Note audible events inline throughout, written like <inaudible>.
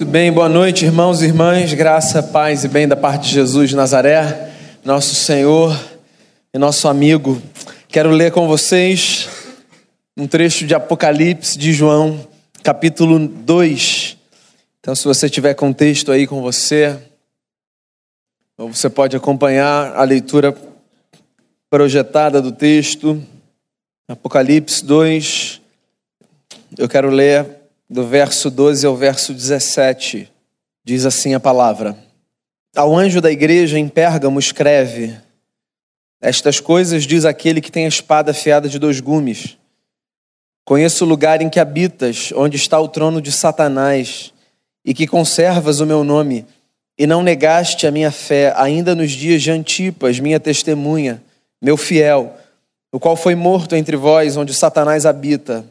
Tudo bem, boa noite, irmãos e irmãs, graça, paz e bem da parte de Jesus de Nazaré, nosso Senhor e nosso amigo. Quero ler com vocês um trecho de Apocalipse de João, capítulo 2. Então, se você tiver com o texto aí com você, você pode acompanhar a leitura projetada do texto. Apocalipse 2. Eu quero ler do verso 12 ao verso 17. Diz assim a palavra: Ao anjo da igreja em Pérgamo escreve: Estas coisas diz aquele que tem a espada afiada de dois gumes. Conheço o lugar em que habitas, onde está o trono de Satanás, e que conservas o meu nome, e não negaste a minha fé, ainda nos dias de Antipas, minha testemunha, meu fiel, o qual foi morto entre vós, onde Satanás habita.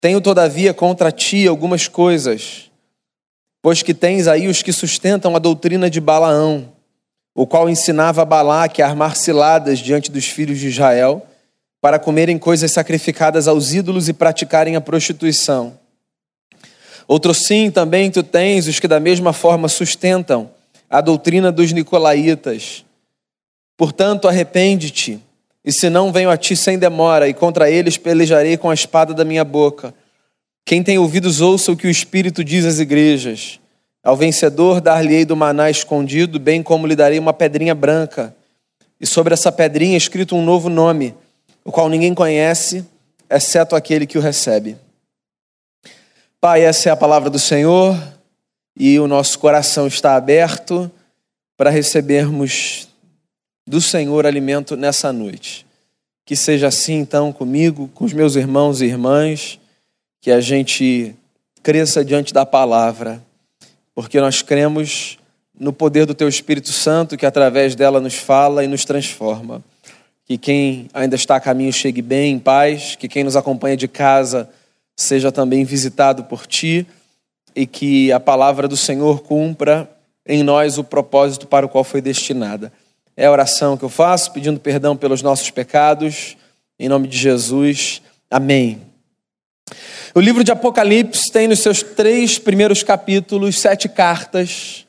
Tenho, todavia, contra ti algumas coisas, pois que tens aí os que sustentam a doutrina de Balaão, o qual ensinava a Balaque a armar ciladas diante dos filhos de Israel, para comerem coisas sacrificadas aos ídolos e praticarem a prostituição. Outro sim também tu tens os que da mesma forma sustentam a doutrina dos nicolaítas. Portanto, arrepende-te e se não, venho a ti sem demora, e contra eles pelejarei com a espada da minha boca. Quem tem ouvidos, ouça o que o Espírito diz às igrejas. Ao vencedor dar-lhe-ei do maná escondido, bem como lhe darei uma pedrinha branca. E sobre essa pedrinha escrito um novo nome, o qual ninguém conhece, exceto aquele que o recebe. Pai, essa é a palavra do Senhor, e o nosso coração está aberto para recebermos do Senhor alimento nessa noite. Que seja assim então comigo, com os meus irmãos e irmãs, que a gente cresça diante da palavra, porque nós cremos no poder do Teu Espírito Santo que através dela nos fala e nos transforma. Que quem ainda está a caminho chegue bem, em paz, que quem nos acompanha de casa seja também visitado por Ti e que a palavra do Senhor cumpra em nós o propósito para o qual foi destinada. É a oração que eu faço, pedindo perdão pelos nossos pecados, em nome de Jesus. Amém. O livro de Apocalipse tem nos seus três primeiros capítulos sete cartas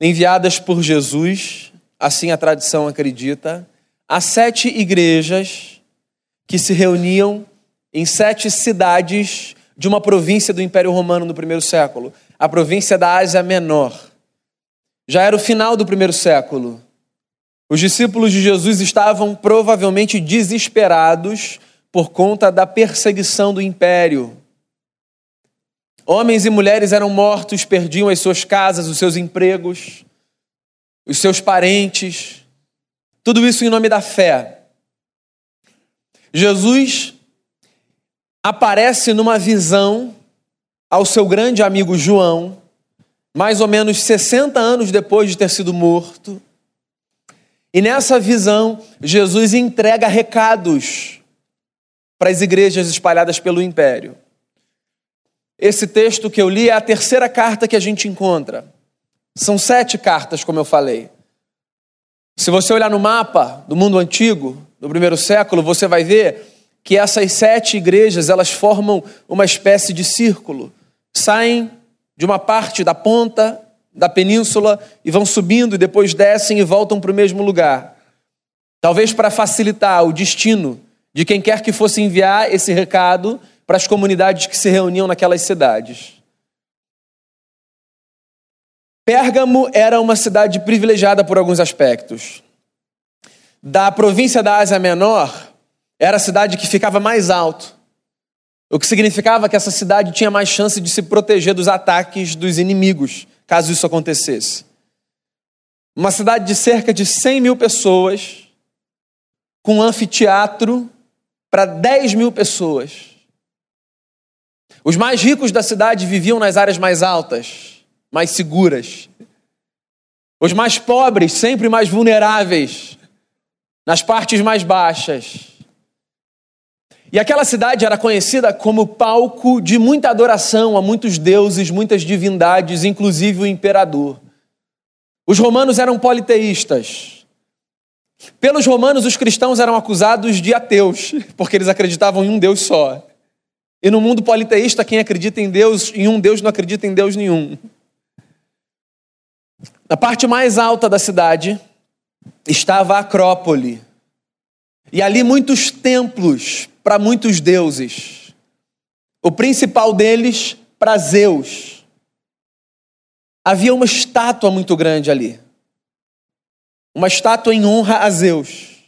enviadas por Jesus, assim a tradição acredita, a sete igrejas que se reuniam em sete cidades de uma província do Império Romano no primeiro século, a província da Ásia Menor. Já era o final do primeiro século. Os discípulos de Jesus estavam provavelmente desesperados por conta da perseguição do império. Homens e mulheres eram mortos, perdiam as suas casas, os seus empregos, os seus parentes, tudo isso em nome da fé. Jesus aparece numa visão ao seu grande amigo João, mais ou menos 60 anos depois de ter sido morto, e nessa visão, Jesus entrega recados para as igrejas espalhadas pelo império. Esse texto que eu li é a terceira carta que a gente encontra. São sete cartas, como eu falei. Se você olhar no mapa do mundo antigo, do primeiro século, você vai ver que essas sete igrejas elas formam uma espécie de círculo. Saem de uma parte da ponta da península e vão subindo e depois descem e voltam para o mesmo lugar. Talvez para facilitar o destino de quem quer que fosse enviar esse recado para as comunidades que se reuniam naquelas cidades. Pérgamo era uma cidade privilegiada por alguns aspectos. Da província da Ásia Menor, era a cidade que ficava mais alto, o que significava que essa cidade tinha mais chance de se proteger dos ataques dos inimigos caso isso acontecesse. Uma cidade de cerca de 100 mil pessoas, com um anfiteatro para 10 mil pessoas. Os mais ricos da cidade viviam nas áreas mais altas, mais seguras. Os mais pobres, sempre mais vulneráveis, nas partes mais baixas. E aquela cidade era conhecida como palco de muita adoração a muitos deuses, muitas divindades, inclusive o imperador. Os romanos eram politeístas. Pelos romanos, os cristãos eram acusados de ateus, <laughs> porque eles acreditavam em um Deus só. E no mundo politeísta, quem acredita em Deus, em um Deus, não acredita em Deus nenhum. Na parte mais alta da cidade estava a Acrópole. E ali muitos templos para muitos deuses. O principal deles para Zeus. Havia uma estátua muito grande ali. Uma estátua em honra a Zeus.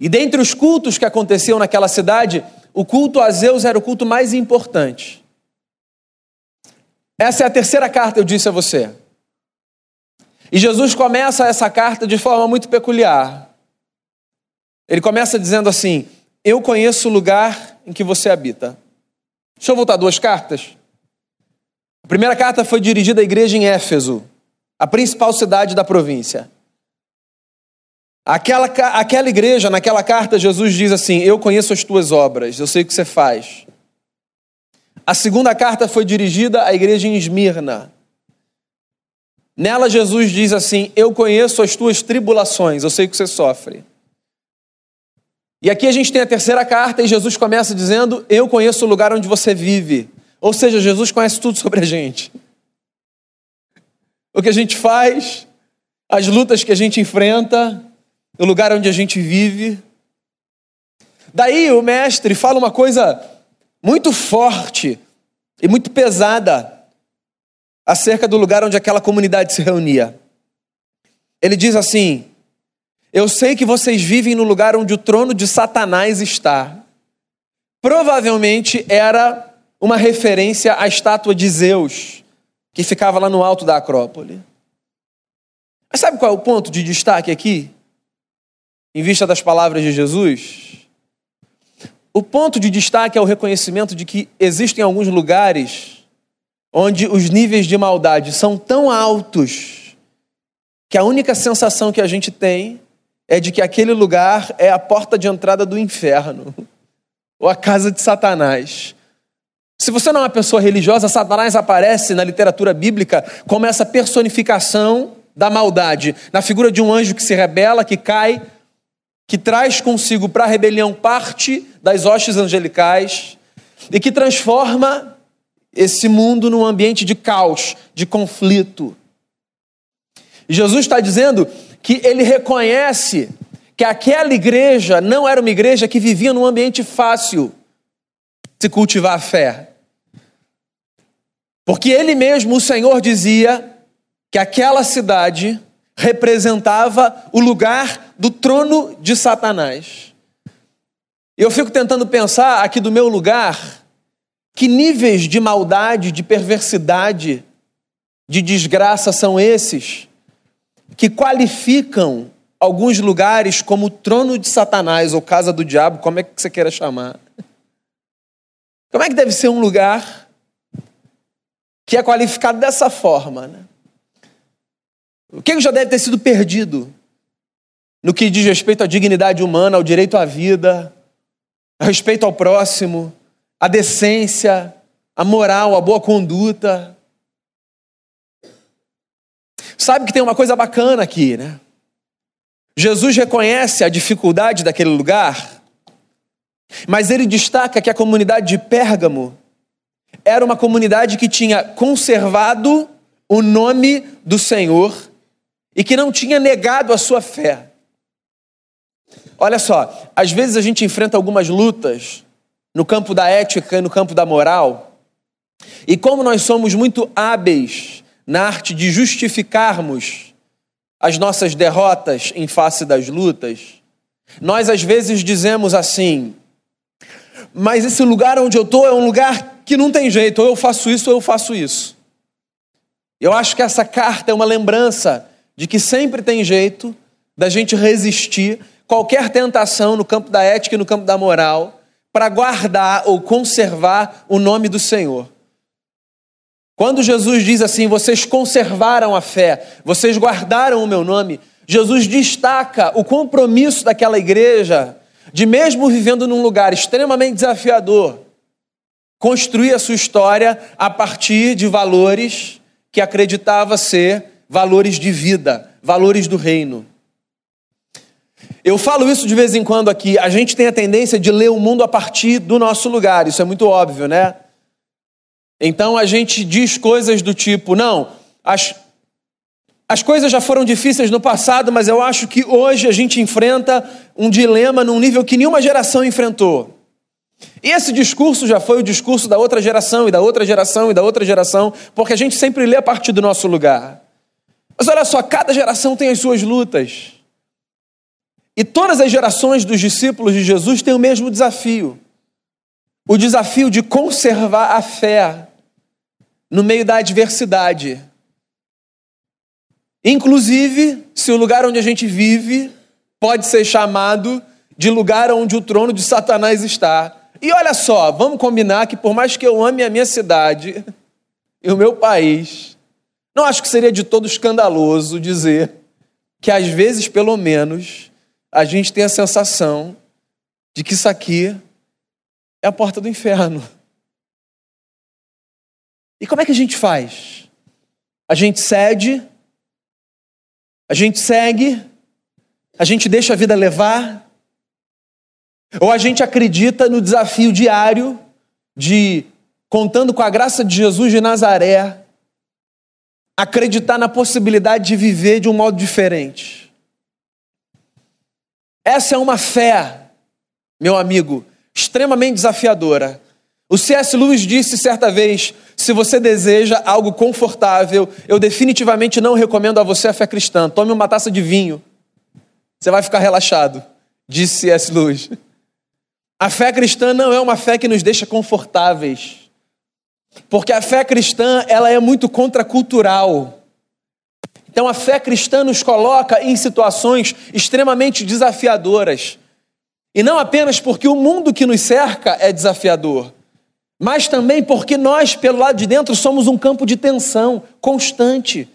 E dentre os cultos que aconteciam naquela cidade, o culto a Zeus era o culto mais importante. Essa é a terceira carta, eu disse a você. E Jesus começa essa carta de forma muito peculiar. Ele começa dizendo assim: Eu conheço o lugar em que você habita. Deixa eu voltar duas cartas. A primeira carta foi dirigida à igreja em Éfeso, a principal cidade da província. Aquela, aquela igreja, naquela carta, Jesus diz assim: Eu conheço as tuas obras, eu sei o que você faz. A segunda carta foi dirigida à igreja em Esmirna. Nela, Jesus diz assim: Eu conheço as tuas tribulações, eu sei o que você sofre. E aqui a gente tem a terceira carta e Jesus começa dizendo: Eu conheço o lugar onde você vive. Ou seja, Jesus conhece tudo sobre a gente. O que a gente faz, as lutas que a gente enfrenta, o lugar onde a gente vive. Daí o mestre fala uma coisa muito forte e muito pesada acerca do lugar onde aquela comunidade se reunia. Ele diz assim: Eu sei que vocês vivem no lugar onde o trono de Satanás está. Provavelmente era uma referência à estátua de Zeus, que ficava lá no alto da Acrópole. Mas sabe qual é o ponto de destaque aqui? Em vista das palavras de Jesus? O ponto de destaque é o reconhecimento de que existem alguns lugares onde os níveis de maldade são tão altos que a única sensação que a gente tem é de que aquele lugar é a porta de entrada do inferno <laughs> ou a casa de Satanás. Se você não é uma pessoa religiosa, Satanás aparece na literatura bíblica como essa personificação da maldade, na figura de um anjo que se rebela, que cai, que traz consigo para a rebelião parte das hostes angelicais e que transforma esse mundo num ambiente de caos, de conflito. E Jesus está dizendo que ele reconhece que aquela igreja não era uma igreja que vivia num ambiente fácil de cultivar a fé. Porque ele mesmo, o Senhor, dizia que aquela cidade representava o lugar do trono de Satanás. Eu fico tentando pensar aqui do meu lugar que níveis de maldade, de perversidade, de desgraça são esses que qualificam alguns lugares como trono de Satanás ou casa do diabo, como é que você queira chamar? Como é que deve ser um lugar que é qualificado dessa forma? Né? O que já deve ter sido perdido no que diz respeito à dignidade humana, ao direito à vida, a respeito ao próximo? a decência, a moral, a boa conduta. Sabe que tem uma coisa bacana aqui, né? Jesus reconhece a dificuldade daquele lugar, mas ele destaca que a comunidade de Pérgamo era uma comunidade que tinha conservado o nome do Senhor e que não tinha negado a sua fé. Olha só, às vezes a gente enfrenta algumas lutas no campo da ética e no campo da moral. E como nós somos muito hábeis na arte de justificarmos as nossas derrotas em face das lutas, nós às vezes dizemos assim: mas esse lugar onde eu estou é um lugar que não tem jeito, ou eu faço isso ou eu faço isso. Eu acho que essa carta é uma lembrança de que sempre tem jeito da gente resistir qualquer tentação no campo da ética e no campo da moral para guardar ou conservar o nome do Senhor. Quando Jesus diz assim: vocês conservaram a fé, vocês guardaram o meu nome, Jesus destaca o compromisso daquela igreja de, mesmo vivendo num lugar extremamente desafiador, construir a sua história a partir de valores que acreditava ser valores de vida, valores do reino. Eu falo isso de vez em quando aqui. A gente tem a tendência de ler o mundo a partir do nosso lugar, isso é muito óbvio, né? Então a gente diz coisas do tipo: não, as, as coisas já foram difíceis no passado, mas eu acho que hoje a gente enfrenta um dilema num nível que nenhuma geração enfrentou. E esse discurso já foi o discurso da outra geração, e da outra geração, e da outra geração, porque a gente sempre lê a partir do nosso lugar. Mas olha só, cada geração tem as suas lutas. E todas as gerações dos discípulos de Jesus têm o mesmo desafio: o desafio de conservar a fé no meio da adversidade. Inclusive, se o lugar onde a gente vive pode ser chamado de lugar onde o trono de Satanás está. E olha só, vamos combinar que por mais que eu ame a minha cidade e o meu país, não acho que seria de todo escandaloso dizer que às vezes, pelo menos, a gente tem a sensação de que isso aqui é a porta do inferno. E como é que a gente faz? A gente cede, a gente segue, a gente deixa a vida levar, ou a gente acredita no desafio diário de, contando com a graça de Jesus de Nazaré, acreditar na possibilidade de viver de um modo diferente. Essa é uma fé, meu amigo, extremamente desafiadora. O C.S. Lewis disse certa vez: se você deseja algo confortável, eu definitivamente não recomendo a você a fé cristã. Tome uma taça de vinho, você vai ficar relaxado, disse C.S. Lewis. A fé cristã não é uma fé que nos deixa confortáveis. Porque a fé cristã, ela é muito contracultural. Então a fé cristã nos coloca em situações extremamente desafiadoras. E não apenas porque o mundo que nos cerca é desafiador, mas também porque nós, pelo lado de dentro, somos um campo de tensão constante.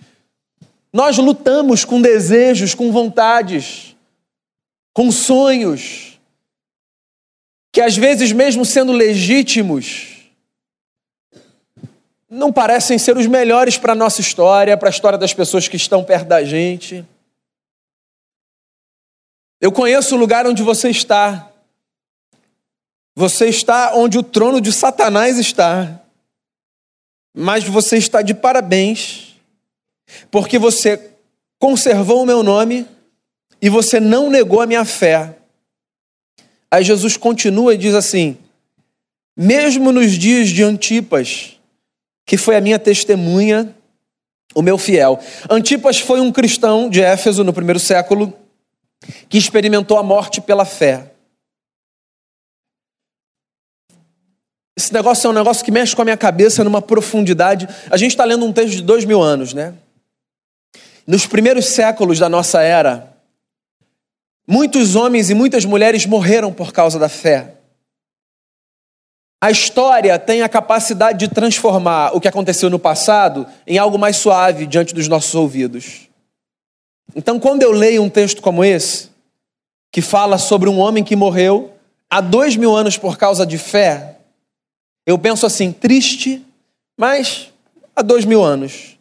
Nós lutamos com desejos, com vontades, com sonhos que às vezes, mesmo sendo legítimos, não parecem ser os melhores para a nossa história, para a história das pessoas que estão perto da gente. Eu conheço o lugar onde você está. Você está onde o trono de Satanás está. Mas você está de parabéns, porque você conservou o meu nome e você não negou a minha fé. Aí Jesus continua e diz assim: mesmo nos dias de Antipas, que foi a minha testemunha, o meu fiel. Antipas foi um cristão de Éfeso no primeiro século que experimentou a morte pela fé. Esse negócio é um negócio que mexe com a minha cabeça numa profundidade. A gente está lendo um texto de dois mil anos, né? Nos primeiros séculos da nossa era, Muitos homens e muitas mulheres morreram por causa da fé. A história tem a capacidade de transformar o que aconteceu no passado em algo mais suave diante dos nossos ouvidos. Então, quando eu leio um texto como esse, que fala sobre um homem que morreu há dois mil anos por causa de fé, eu penso assim, triste, mas há dois mil anos.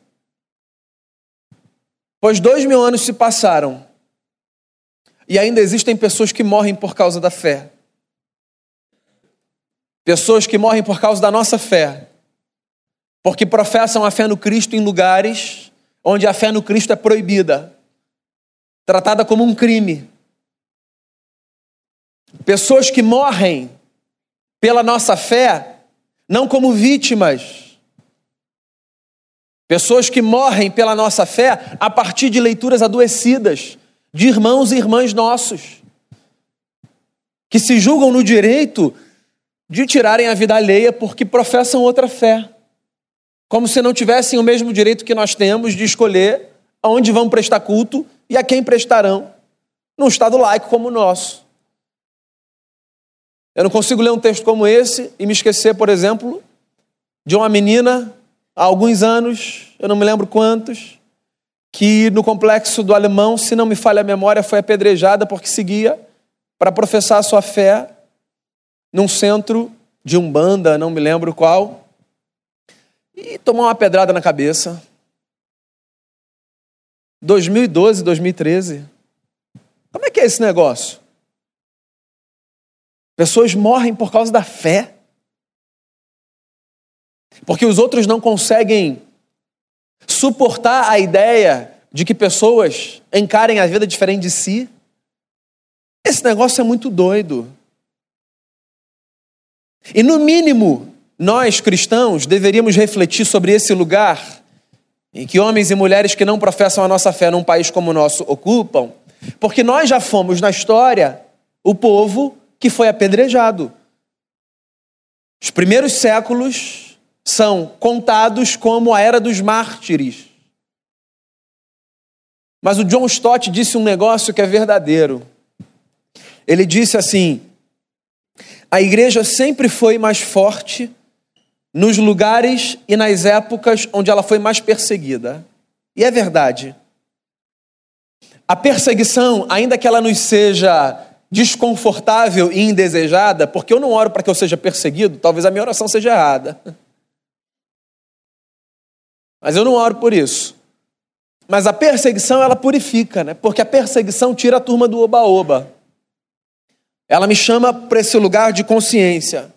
Pois dois mil anos se passaram e ainda existem pessoas que morrem por causa da fé. Pessoas que morrem por causa da nossa fé. Porque professam a fé no Cristo em lugares onde a fé no Cristo é proibida, tratada como um crime. Pessoas que morrem pela nossa fé, não como vítimas. Pessoas que morrem pela nossa fé a partir de leituras adoecidas, de irmãos e irmãs nossos, que se julgam no direito de tirarem a vida alheia porque professam outra fé, como se não tivessem o mesmo direito que nós temos de escolher aonde vão prestar culto e a quem prestarão, num Estado laico como o nosso. Eu não consigo ler um texto como esse e me esquecer, por exemplo, de uma menina há alguns anos, eu não me lembro quantos, que no complexo do Alemão, se não me falha a memória, foi apedrejada porque seguia para professar a sua fé num centro de Umbanda, não me lembro qual, e tomou uma pedrada na cabeça. 2012, 2013. Como é que é esse negócio? Pessoas morrem por causa da fé. Porque os outros não conseguem suportar a ideia de que pessoas encarem a vida diferente de si. Esse negócio é muito doido. E no mínimo, nós cristãos deveríamos refletir sobre esse lugar em que homens e mulheres que não professam a nossa fé num país como o nosso ocupam, porque nós já fomos na história o povo que foi apedrejado. Os primeiros séculos são contados como a era dos mártires. Mas o John Stott disse um negócio que é verdadeiro. Ele disse assim: a igreja sempre foi mais forte nos lugares e nas épocas onde ela foi mais perseguida. E é verdade. A perseguição, ainda que ela nos seja desconfortável e indesejada, porque eu não oro para que eu seja perseguido, talvez a minha oração seja errada. Mas eu não oro por isso. Mas a perseguição ela purifica, né? Porque a perseguição tira a turma do oba-oba. Ela me chama para esse lugar de consciência.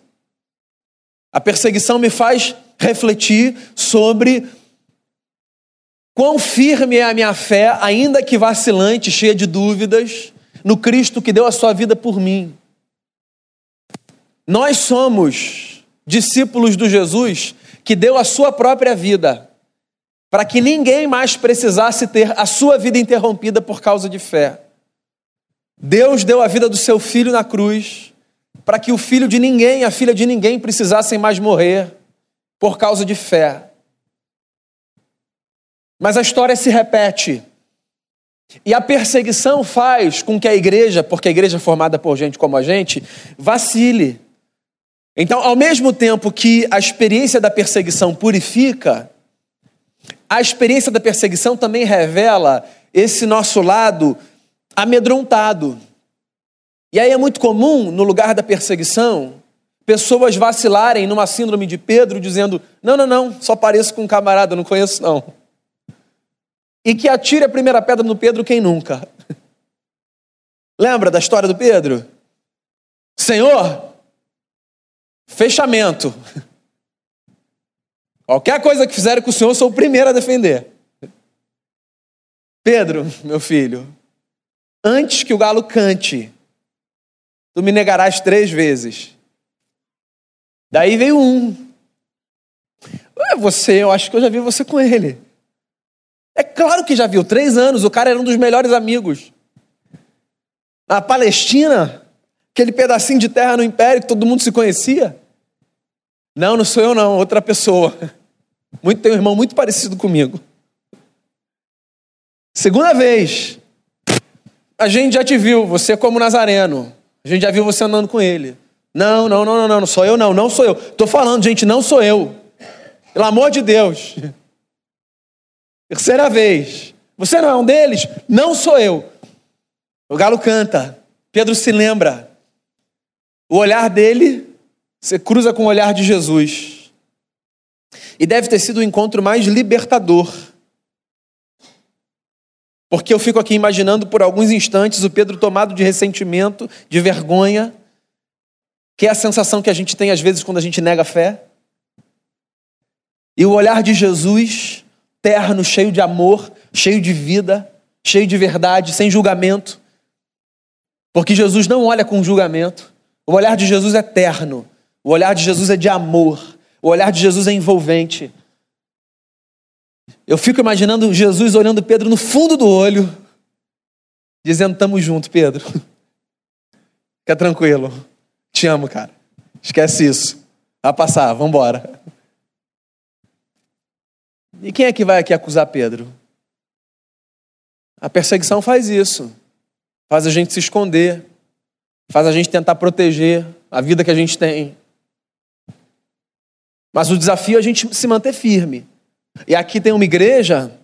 A perseguição me faz refletir sobre quão firme é a minha fé, ainda que vacilante, cheia de dúvidas, no Cristo que deu a sua vida por mim. Nós somos discípulos do Jesus que deu a sua própria vida para que ninguém mais precisasse ter a sua vida interrompida por causa de fé. Deus deu a vida do seu filho na cruz para que o filho de ninguém, a filha de ninguém precisassem mais morrer por causa de fé. Mas a história se repete. E a perseguição faz com que a igreja, porque a igreja é formada por gente como a gente, vacile. Então, ao mesmo tempo que a experiência da perseguição purifica, a experiência da perseguição também revela esse nosso lado amedrontado. E aí é muito comum, no lugar da perseguição, pessoas vacilarem numa síndrome de Pedro, dizendo: não, não, não, só pareço com um camarada, não conheço não. E que atire a primeira pedra no Pedro quem nunca. <laughs> Lembra da história do Pedro? Senhor, fechamento. <laughs> Qualquer coisa que fizerem com o Senhor, eu sou o primeiro a defender. Pedro, meu filho, Antes que o galo cante, tu me negarás três vezes. Daí veio um. Ué, você, eu acho que eu já vi você com ele. É claro que já viu, três anos, o cara era um dos melhores amigos. Na Palestina, aquele pedacinho de terra no Império que todo mundo se conhecia. Não, não sou eu não, outra pessoa. Muito, tem um irmão muito parecido comigo. Segunda vez, a gente já te viu, você é como Nazareno. A gente já viu você andando com ele. Não, não, não, não, não, não sou eu, não, não sou eu. Estou falando, gente, não sou eu. Pelo amor de Deus. Terceira vez. Você não é um deles? Não sou eu. O galo canta. Pedro se lembra. O olhar dele, você cruza com o olhar de Jesus. E deve ter sido o encontro mais libertador porque eu fico aqui imaginando por alguns instantes o Pedro tomado de ressentimento, de vergonha, que é a sensação que a gente tem às vezes quando a gente nega a fé. E o olhar de Jesus, terno, cheio de amor, cheio de vida, cheio de verdade, sem julgamento. Porque Jesus não olha com julgamento. O olhar de Jesus é terno. O olhar de Jesus é de amor. O olhar de Jesus é envolvente. Eu fico imaginando Jesus olhando Pedro no fundo do olho, dizendo: Tamo junto, Pedro. Fica tranquilo. Te amo, cara. Esquece isso. Vai passar, vamos embora. E quem é que vai aqui acusar Pedro? A perseguição faz isso. Faz a gente se esconder. Faz a gente tentar proteger a vida que a gente tem. Mas o desafio é a gente se manter firme. E aqui tem uma igreja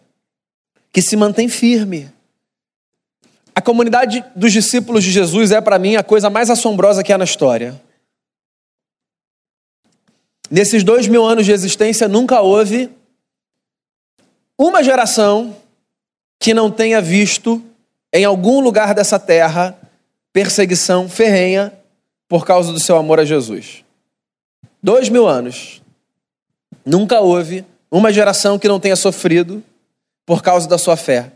que se mantém firme. A comunidade dos discípulos de Jesus é, para mim, a coisa mais assombrosa que há na história. Nesses dois mil anos de existência, nunca houve uma geração que não tenha visto em algum lugar dessa terra, perseguição ferrenha por causa do seu amor a Jesus. Dois mil anos. Nunca houve uma geração que não tenha sofrido por causa da sua fé.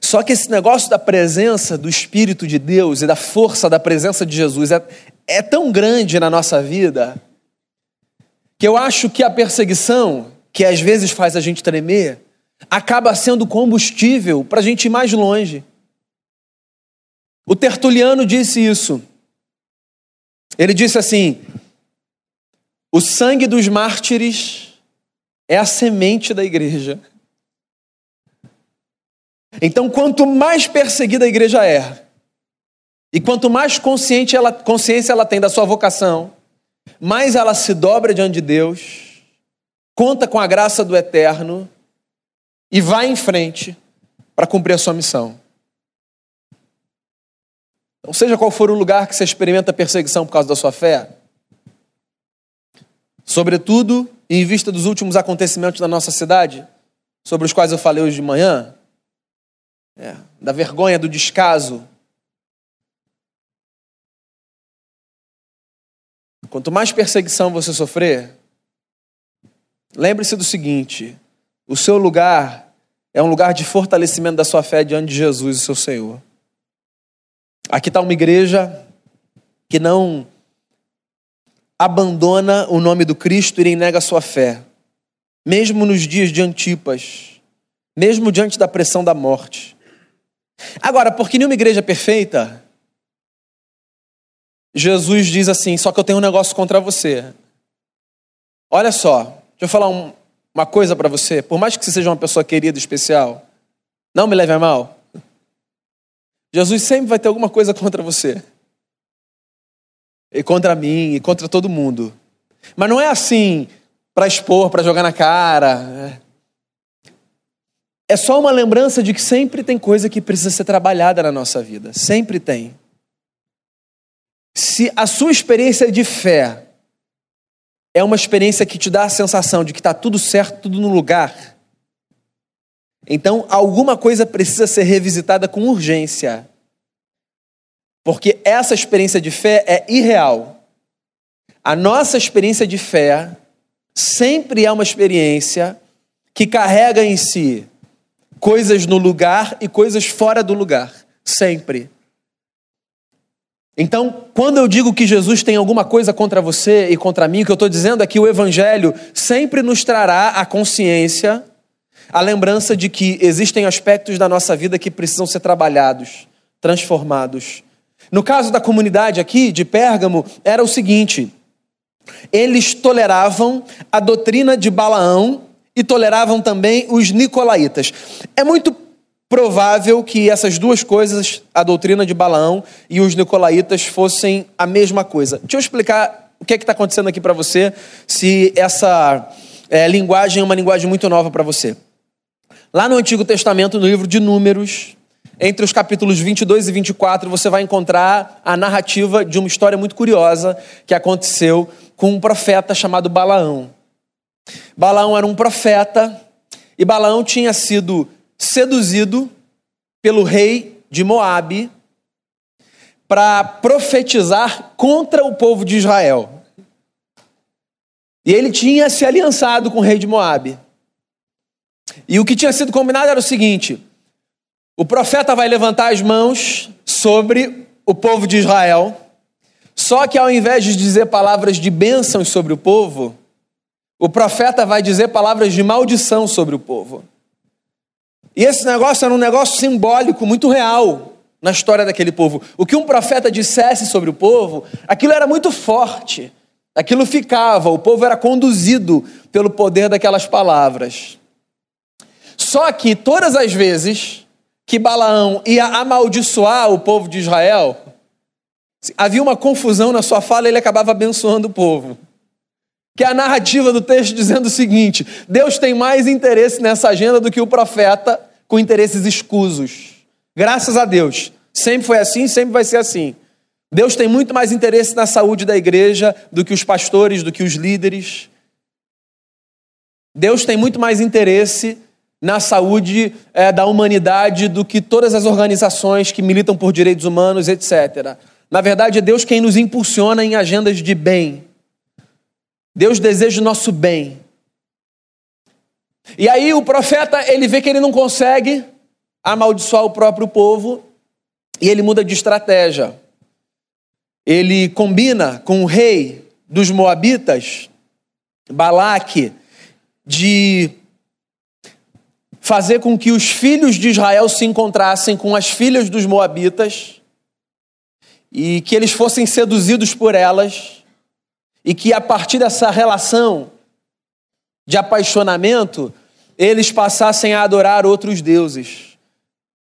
Só que esse negócio da presença do Espírito de Deus e da força da presença de Jesus é, é tão grande na nossa vida que eu acho que a perseguição, que às vezes faz a gente tremer, acaba sendo combustível para a gente ir mais longe. O Tertuliano disse isso. Ele disse assim: o sangue dos mártires é a semente da igreja. Então, quanto mais perseguida a igreja é, e quanto mais consciente ela, consciência ela tem da sua vocação, mais ela se dobra diante de Deus, conta com a graça do eterno e vai em frente para cumprir a sua missão. Então, seja qual for o lugar que você experimenta perseguição por causa da sua fé, sobretudo em vista dos últimos acontecimentos da nossa cidade, sobre os quais eu falei hoje de manhã, é, da vergonha, do descaso. Quanto mais perseguição você sofrer, lembre-se do seguinte: o seu lugar é um lugar de fortalecimento da sua fé diante de Jesus, o seu Senhor. Aqui está uma igreja que não abandona o nome do Cristo e nega sua fé, mesmo nos dias de Antipas, mesmo diante da pressão da morte. Agora, porque nenhuma igreja perfeita, Jesus diz assim: só que eu tenho um negócio contra você. Olha só, deixa eu falar um, uma coisa para você. Por mais que você seja uma pessoa querida, especial, não me leve a mal. Jesus sempre vai ter alguma coisa contra você. E contra mim, e contra todo mundo. Mas não é assim para expor, para jogar na cara. É só uma lembrança de que sempre tem coisa que precisa ser trabalhada na nossa vida. Sempre tem. Se a sua experiência de fé é uma experiência que te dá a sensação de que está tudo certo, tudo no lugar, então alguma coisa precisa ser revisitada com urgência. Porque essa experiência de fé é irreal. A nossa experiência de fé sempre é uma experiência que carrega em si coisas no lugar e coisas fora do lugar. Sempre. Então, quando eu digo que Jesus tem alguma coisa contra você e contra mim, o que eu estou dizendo é que o Evangelho sempre nos trará a consciência, a lembrança de que existem aspectos da nossa vida que precisam ser trabalhados, transformados. No caso da comunidade aqui de Pérgamo, era o seguinte: eles toleravam a doutrina de Balaão e toleravam também os nicolaítas. É muito provável que essas duas coisas, a doutrina de Balaão e os nicolaítas, fossem a mesma coisa. Deixa eu explicar o que é está acontecendo aqui para você, se essa é, linguagem é uma linguagem muito nova para você. Lá no Antigo Testamento, no livro de Números, entre os capítulos 22 e 24, você vai encontrar a narrativa de uma história muito curiosa que aconteceu com um profeta chamado Balaão. Balaão era um profeta e Balaão tinha sido seduzido pelo rei de Moabe para profetizar contra o povo de Israel. E ele tinha se aliançado com o rei de Moabe. E o que tinha sido combinado era o seguinte: o profeta vai levantar as mãos sobre o povo de Israel, só que ao invés de dizer palavras de bênçãos sobre o povo, o profeta vai dizer palavras de maldição sobre o povo. E esse negócio era um negócio simbólico, muito real na história daquele povo. O que um profeta dissesse sobre o povo, aquilo era muito forte. Aquilo ficava, o povo era conduzido pelo poder daquelas palavras. Só que todas as vezes que Balaão ia amaldiçoar o povo de Israel, havia uma confusão na sua fala e ele acabava abençoando o povo que é a narrativa do texto dizendo o seguinte: Deus tem mais interesse nessa agenda do que o profeta com interesses escusos. Graças a Deus. Sempre foi assim, sempre vai ser assim. Deus tem muito mais interesse na saúde da igreja do que os pastores, do que os líderes. Deus tem muito mais interesse na saúde é, da humanidade do que todas as organizações que militam por direitos humanos, etc. Na verdade, é Deus quem nos impulsiona em agendas de bem. Deus deseja o nosso bem. E aí o profeta, ele vê que ele não consegue amaldiçoar o próprio povo e ele muda de estratégia. Ele combina com o rei dos moabitas, Balaque, de fazer com que os filhos de Israel se encontrassem com as filhas dos moabitas e que eles fossem seduzidos por elas e que a partir dessa relação de apaixonamento eles passassem a adorar outros deuses.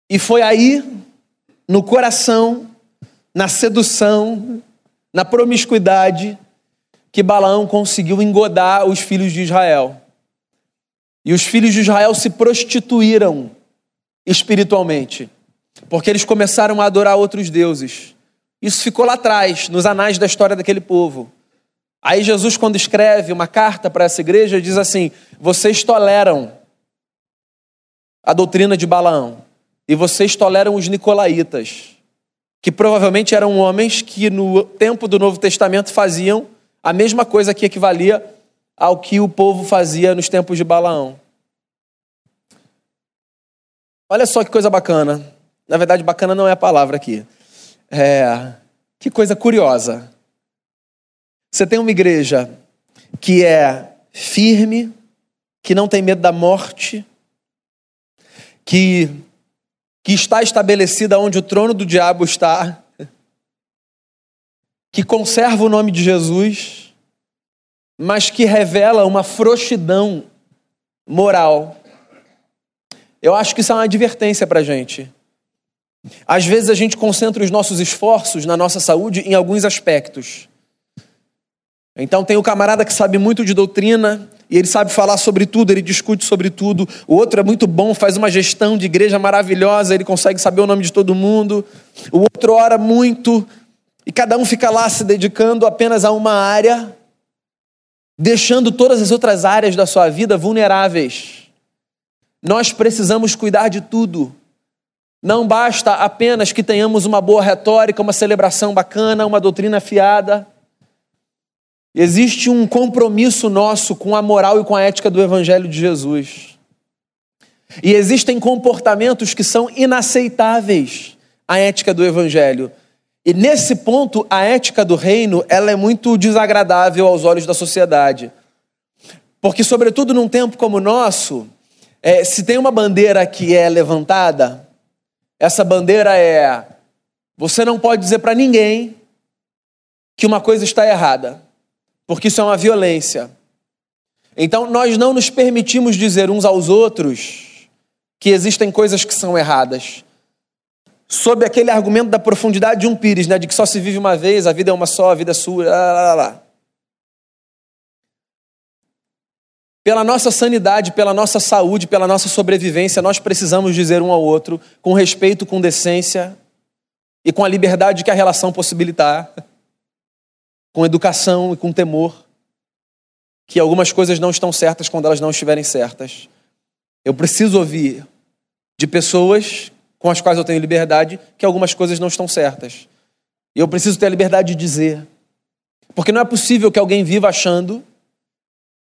E foi aí, no coração, na sedução, na promiscuidade, que Balaão conseguiu engodar os filhos de Israel. E os filhos de Israel se prostituíram espiritualmente, porque eles começaram a adorar outros deuses. Isso ficou lá atrás, nos anais da história daquele povo. Aí Jesus, quando escreve uma carta para essa igreja, diz assim: vocês toleram a doutrina de Balaão e vocês toleram os nicolaítas, que provavelmente eram homens que no tempo do Novo Testamento faziam a mesma coisa que equivalia ao que o povo fazia nos tempos de Balaão. Olha só que coisa bacana. Na verdade, bacana não é a palavra aqui. É, que coisa curiosa. Você tem uma igreja que é firme, que não tem medo da morte, que, que está estabelecida onde o trono do diabo está, que conserva o nome de Jesus, mas que revela uma frouxidão moral. Eu acho que isso é uma advertência para a gente. Às vezes a gente concentra os nossos esforços na nossa saúde em alguns aspectos. Então tem o camarada que sabe muito de doutrina e ele sabe falar sobre tudo, ele discute sobre tudo. O outro é muito bom, faz uma gestão de igreja maravilhosa, ele consegue saber o nome de todo mundo. O outro ora muito e cada um fica lá se dedicando apenas a uma área, deixando todas as outras áreas da sua vida vulneráveis. Nós precisamos cuidar de tudo. Não basta apenas que tenhamos uma boa retórica, uma celebração bacana, uma doutrina fiada. Existe um compromisso nosso com a moral e com a ética do Evangelho de Jesus. E existem comportamentos que são inaceitáveis à ética do Evangelho. E nesse ponto, a ética do reino ela é muito desagradável aos olhos da sociedade. Porque, sobretudo num tempo como o nosso, é, se tem uma bandeira que é levantada, essa bandeira é: você não pode dizer para ninguém que uma coisa está errada porque isso é uma violência. Então, nós não nos permitimos dizer uns aos outros que existem coisas que são erradas. Sob aquele argumento da profundidade de um pires, né, de que só se vive uma vez, a vida é uma só, a vida é sua, lá, lá, lá. Pela nossa sanidade, pela nossa saúde, pela nossa sobrevivência, nós precisamos dizer um ao outro, com respeito, com decência e com a liberdade que a relação possibilitar com educação e com temor, que algumas coisas não estão certas quando elas não estiverem certas. Eu preciso ouvir de pessoas com as quais eu tenho liberdade que algumas coisas não estão certas. E eu preciso ter a liberdade de dizer. Porque não é possível que alguém viva achando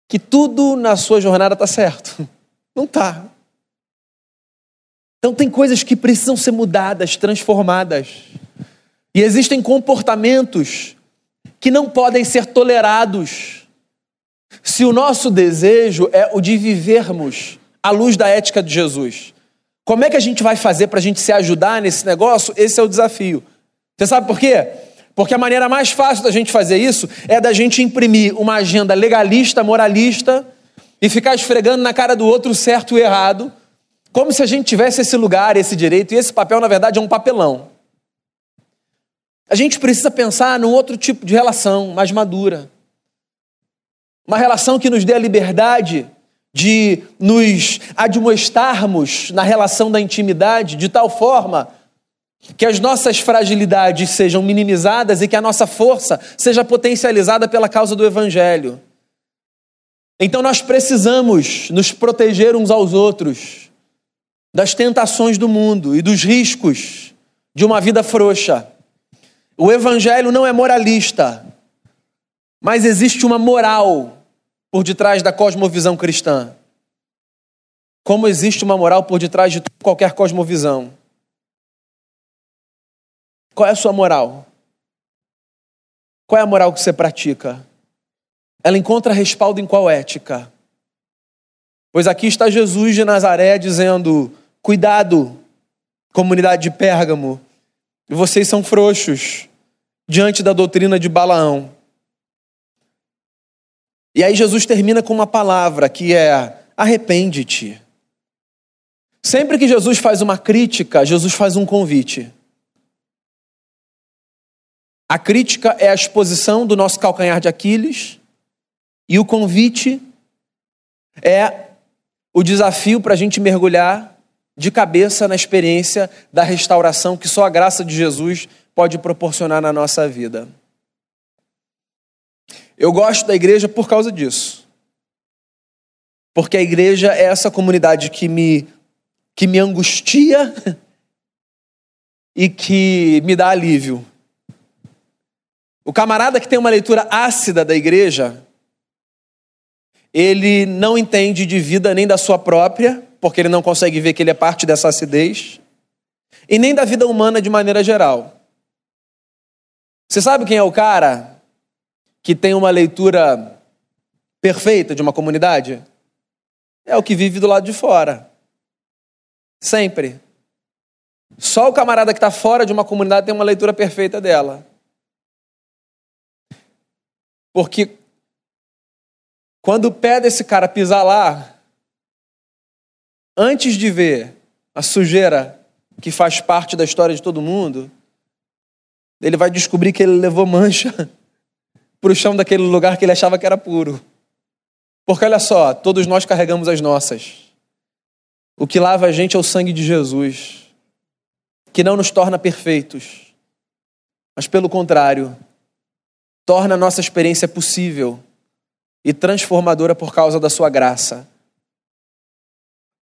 que tudo na sua jornada está certo. <laughs> Não está. Então tem coisas que precisam ser mudadas, transformadas. E existem comportamentos que não podem ser tolerados. Se o nosso desejo é o de vivermos à luz da ética de Jesus, como é que a gente vai fazer para a gente se ajudar nesse negócio? Esse é o desafio. Você sabe por quê? Porque a maneira mais fácil da gente fazer isso é da gente imprimir uma agenda legalista, moralista e ficar esfregando na cara do outro certo e errado, como se a gente tivesse esse lugar, esse direito, e esse papel, na verdade, é um papelão. A gente precisa pensar num outro tipo de relação, mais madura. Uma relação que nos dê a liberdade de nos admoestarmos na relação da intimidade de tal forma que as nossas fragilidades sejam minimizadas e que a nossa força seja potencializada pela causa do Evangelho. Então nós precisamos nos proteger uns aos outros das tentações do mundo e dos riscos de uma vida frouxa. O Evangelho não é moralista, mas existe uma moral por detrás da cosmovisão cristã. Como existe uma moral por detrás de qualquer cosmovisão. Qual é a sua moral? Qual é a moral que você pratica? Ela encontra respaldo em qual ética? Pois aqui está Jesus de Nazaré dizendo: cuidado, comunidade de Pérgamo, vocês são frouxos diante da doutrina de Balaão. E aí Jesus termina com uma palavra que é: arrepende-te. Sempre que Jesus faz uma crítica, Jesus faz um convite. A crítica é a exposição do nosso calcanhar de Aquiles, e o convite é o desafio para a gente mergulhar de cabeça na experiência da restauração que só a graça de Jesus pode proporcionar na nossa vida. Eu gosto da igreja por causa disso. Porque a igreja é essa comunidade que me, que me angustia <laughs> e que me dá alívio. O camarada que tem uma leitura ácida da igreja, ele não entende de vida nem da sua própria, porque ele não consegue ver que ele é parte dessa acidez, e nem da vida humana de maneira geral. Você sabe quem é o cara que tem uma leitura perfeita de uma comunidade? É o que vive do lado de fora. Sempre. Só o camarada que está fora de uma comunidade tem uma leitura perfeita dela. Porque quando o pé desse cara pisar lá, antes de ver a sujeira que faz parte da história de todo mundo, ele vai descobrir que ele levou mancha <laughs> para o chão daquele lugar que ele achava que era puro. Porque olha só, todos nós carregamos as nossas. O que lava a gente é o sangue de Jesus, que não nos torna perfeitos, mas pelo contrário, torna a nossa experiência possível e transformadora por causa da sua graça.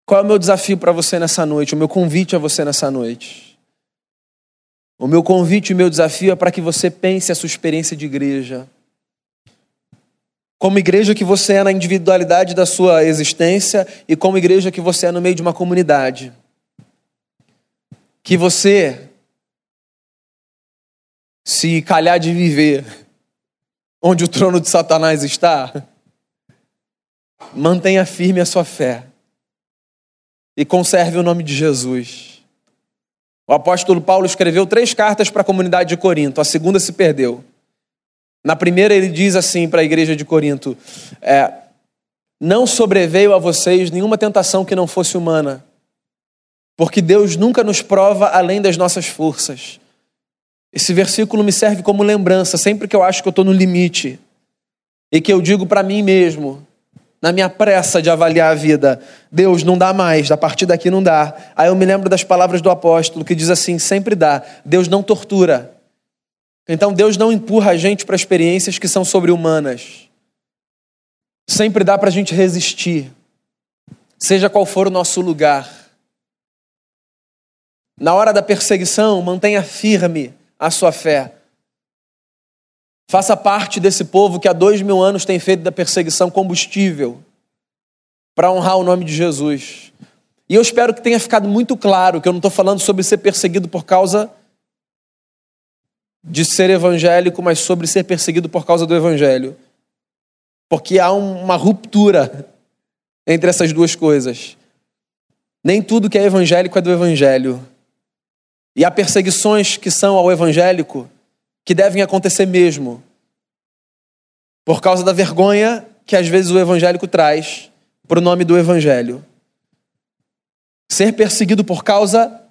Qual é o meu desafio para você nessa noite? O meu convite a você nessa noite? O meu convite e o meu desafio é para que você pense a sua experiência de igreja. Como igreja que você é na individualidade da sua existência e como igreja que você é no meio de uma comunidade. Que você, se calhar de viver onde o trono de Satanás está, mantenha firme a sua fé e conserve o nome de Jesus. O apóstolo Paulo escreveu três cartas para a comunidade de Corinto, a segunda se perdeu. Na primeira, ele diz assim para a igreja de Corinto: é, Não sobreveio a vocês nenhuma tentação que não fosse humana, porque Deus nunca nos prova além das nossas forças. Esse versículo me serve como lembrança sempre que eu acho que eu estou no limite e que eu digo para mim mesmo, na minha pressa de avaliar a vida, Deus não dá mais, a partir daqui não dá. Aí eu me lembro das palavras do apóstolo que diz assim: sempre dá. Deus não tortura. Então Deus não empurra a gente para experiências que são sobre-humanas. Sempre dá para a gente resistir, seja qual for o nosso lugar. Na hora da perseguição, mantenha firme a sua fé. Faça parte desse povo que há dois mil anos tem feito da perseguição combustível para honrar o nome de Jesus. E eu espero que tenha ficado muito claro que eu não estou falando sobre ser perseguido por causa de ser evangélico, mas sobre ser perseguido por causa do evangelho. Porque há uma ruptura entre essas duas coisas. Nem tudo que é evangélico é do evangelho. E há perseguições que são ao evangélico que devem acontecer mesmo. Por causa da vergonha que às vezes o evangélico traz para o nome do evangelho. Ser perseguido por causa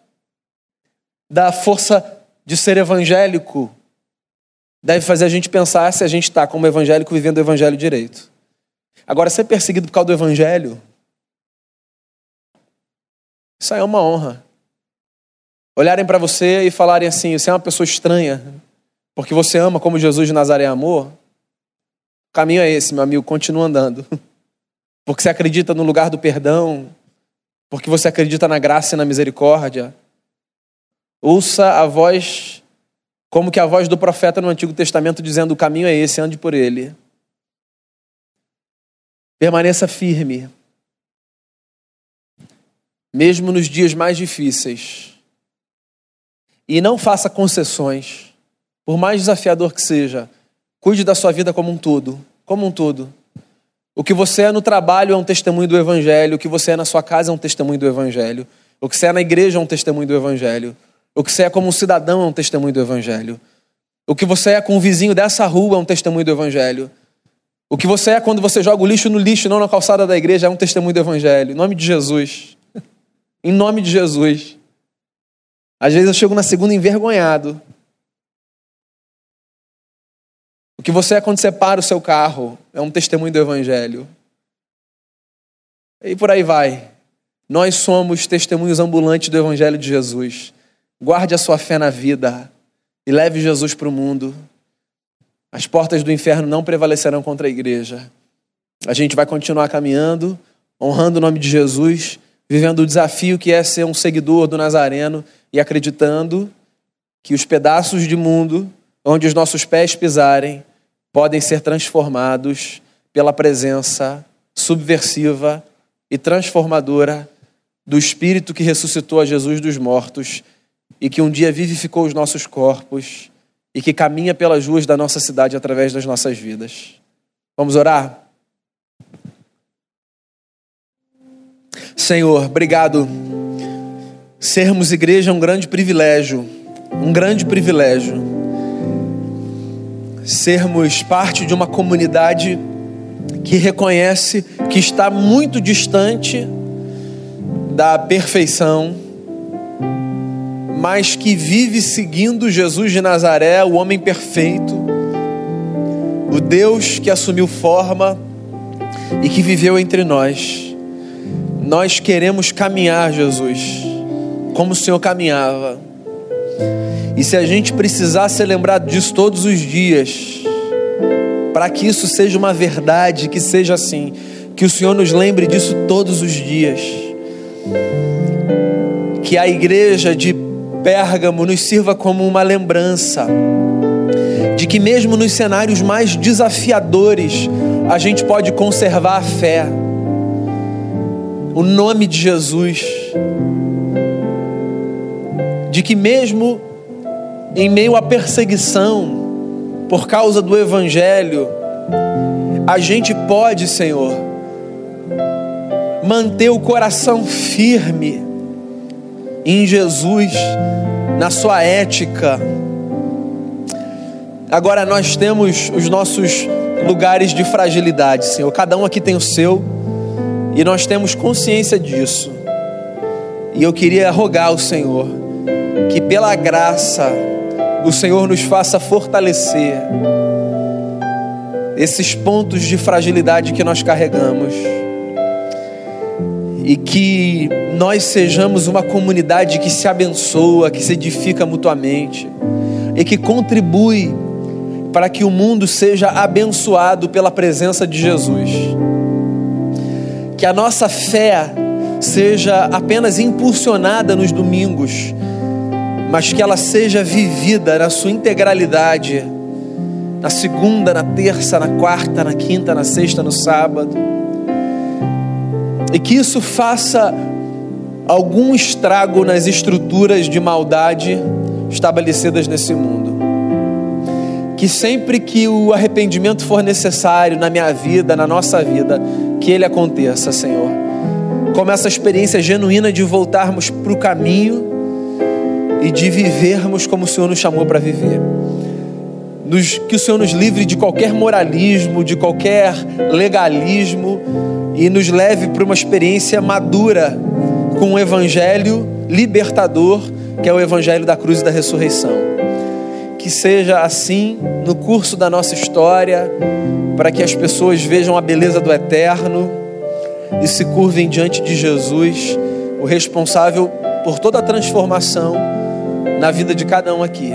da força de ser evangélico deve fazer a gente pensar se a gente está como evangélico vivendo o evangelho direito. Agora, ser perseguido por causa do evangelho, isso aí é uma honra olharem para você e falarem assim: você é uma pessoa estranha, porque você ama como Jesus de Nazaré amou, o caminho é esse, meu amigo, continua andando. <laughs> porque você acredita no lugar do perdão, porque você acredita na graça e na misericórdia. Ouça a voz, como que a voz do profeta no Antigo Testamento dizendo: o caminho é esse, ande por ele. Permaneça firme, mesmo nos dias mais difíceis. E não faça concessões, por mais desafiador que seja. Cuide da sua vida como um todo, como um todo. O que você é no trabalho é um testemunho do Evangelho, o que você é na sua casa é um testemunho do Evangelho, o que você é na igreja é um testemunho do Evangelho, o que você é como um cidadão é um testemunho do Evangelho, o que você é com o vizinho dessa rua é um testemunho do Evangelho, o que você é quando você joga o lixo no lixo, não na calçada da igreja, é um testemunho do Evangelho. Em nome de Jesus. <laughs> em nome de Jesus. Às vezes eu chego na segunda envergonhado. O que você é quando você para o seu carro é um testemunho do Evangelho. E por aí vai. Nós somos testemunhos ambulantes do Evangelho de Jesus. Guarde a sua fé na vida e leve Jesus para o mundo. As portas do inferno não prevalecerão contra a igreja. A gente vai continuar caminhando, honrando o nome de Jesus, vivendo o desafio que é ser um seguidor do Nazareno e acreditando que os pedaços de mundo onde os nossos pés pisarem podem ser transformados pela presença subversiva e transformadora do Espírito que ressuscitou a Jesus dos mortos e que um dia vivificou os nossos corpos e que caminha pelas ruas da nossa cidade através das nossas vidas. Vamos orar? Senhor, obrigado. Sermos igreja é um grande privilégio, um grande privilégio sermos parte de uma comunidade que reconhece que está muito distante da perfeição, mas que vive seguindo Jesus de Nazaré, o homem perfeito, o Deus que assumiu forma e que viveu entre nós. Nós queremos caminhar, Jesus, como o Senhor caminhava e se a gente precisar ser lembrado disso todos os dias, para que isso seja uma verdade, que seja assim, que o Senhor nos lembre disso todos os dias. Que a igreja de Pérgamo nos sirva como uma lembrança de que, mesmo nos cenários mais desafiadores, a gente pode conservar a fé, o nome de Jesus, de que, mesmo em meio à perseguição por causa do Evangelho, a gente pode, Senhor, manter o coração firme em Jesus, na Sua ética. Agora nós temos os nossos lugares de fragilidade, Senhor. Cada um aqui tem o seu e nós temos consciência disso. E eu queria rogar ao Senhor que, pela graça, o Senhor nos faça fortalecer esses pontos de fragilidade que nós carregamos e que nós sejamos uma comunidade que se abençoa, que se edifica mutuamente. E que contribui para que o mundo seja abençoado pela presença de Jesus. Que a nossa fé seja apenas impulsionada nos domingos mas que ela seja vivida na sua integralidade, na segunda, na terça, na quarta, na quinta, na sexta, no sábado, e que isso faça algum estrago nas estruturas de maldade estabelecidas nesse mundo. Que sempre que o arrependimento for necessário na minha vida, na nossa vida, que ele aconteça, Senhor. Como essa experiência genuína de voltarmos para o caminho e de vivermos como o Senhor nos chamou para viver. Nos, que o Senhor nos livre de qualquer moralismo, de qualquer legalismo e nos leve para uma experiência madura com o Evangelho libertador, que é o Evangelho da cruz e da ressurreição. Que seja assim no curso da nossa história, para que as pessoas vejam a beleza do eterno e se curvem diante de Jesus, o responsável por toda a transformação na vida de cada um aqui.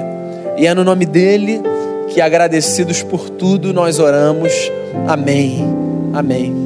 E é no nome dele que, agradecidos por tudo, nós oramos. Amém. Amém.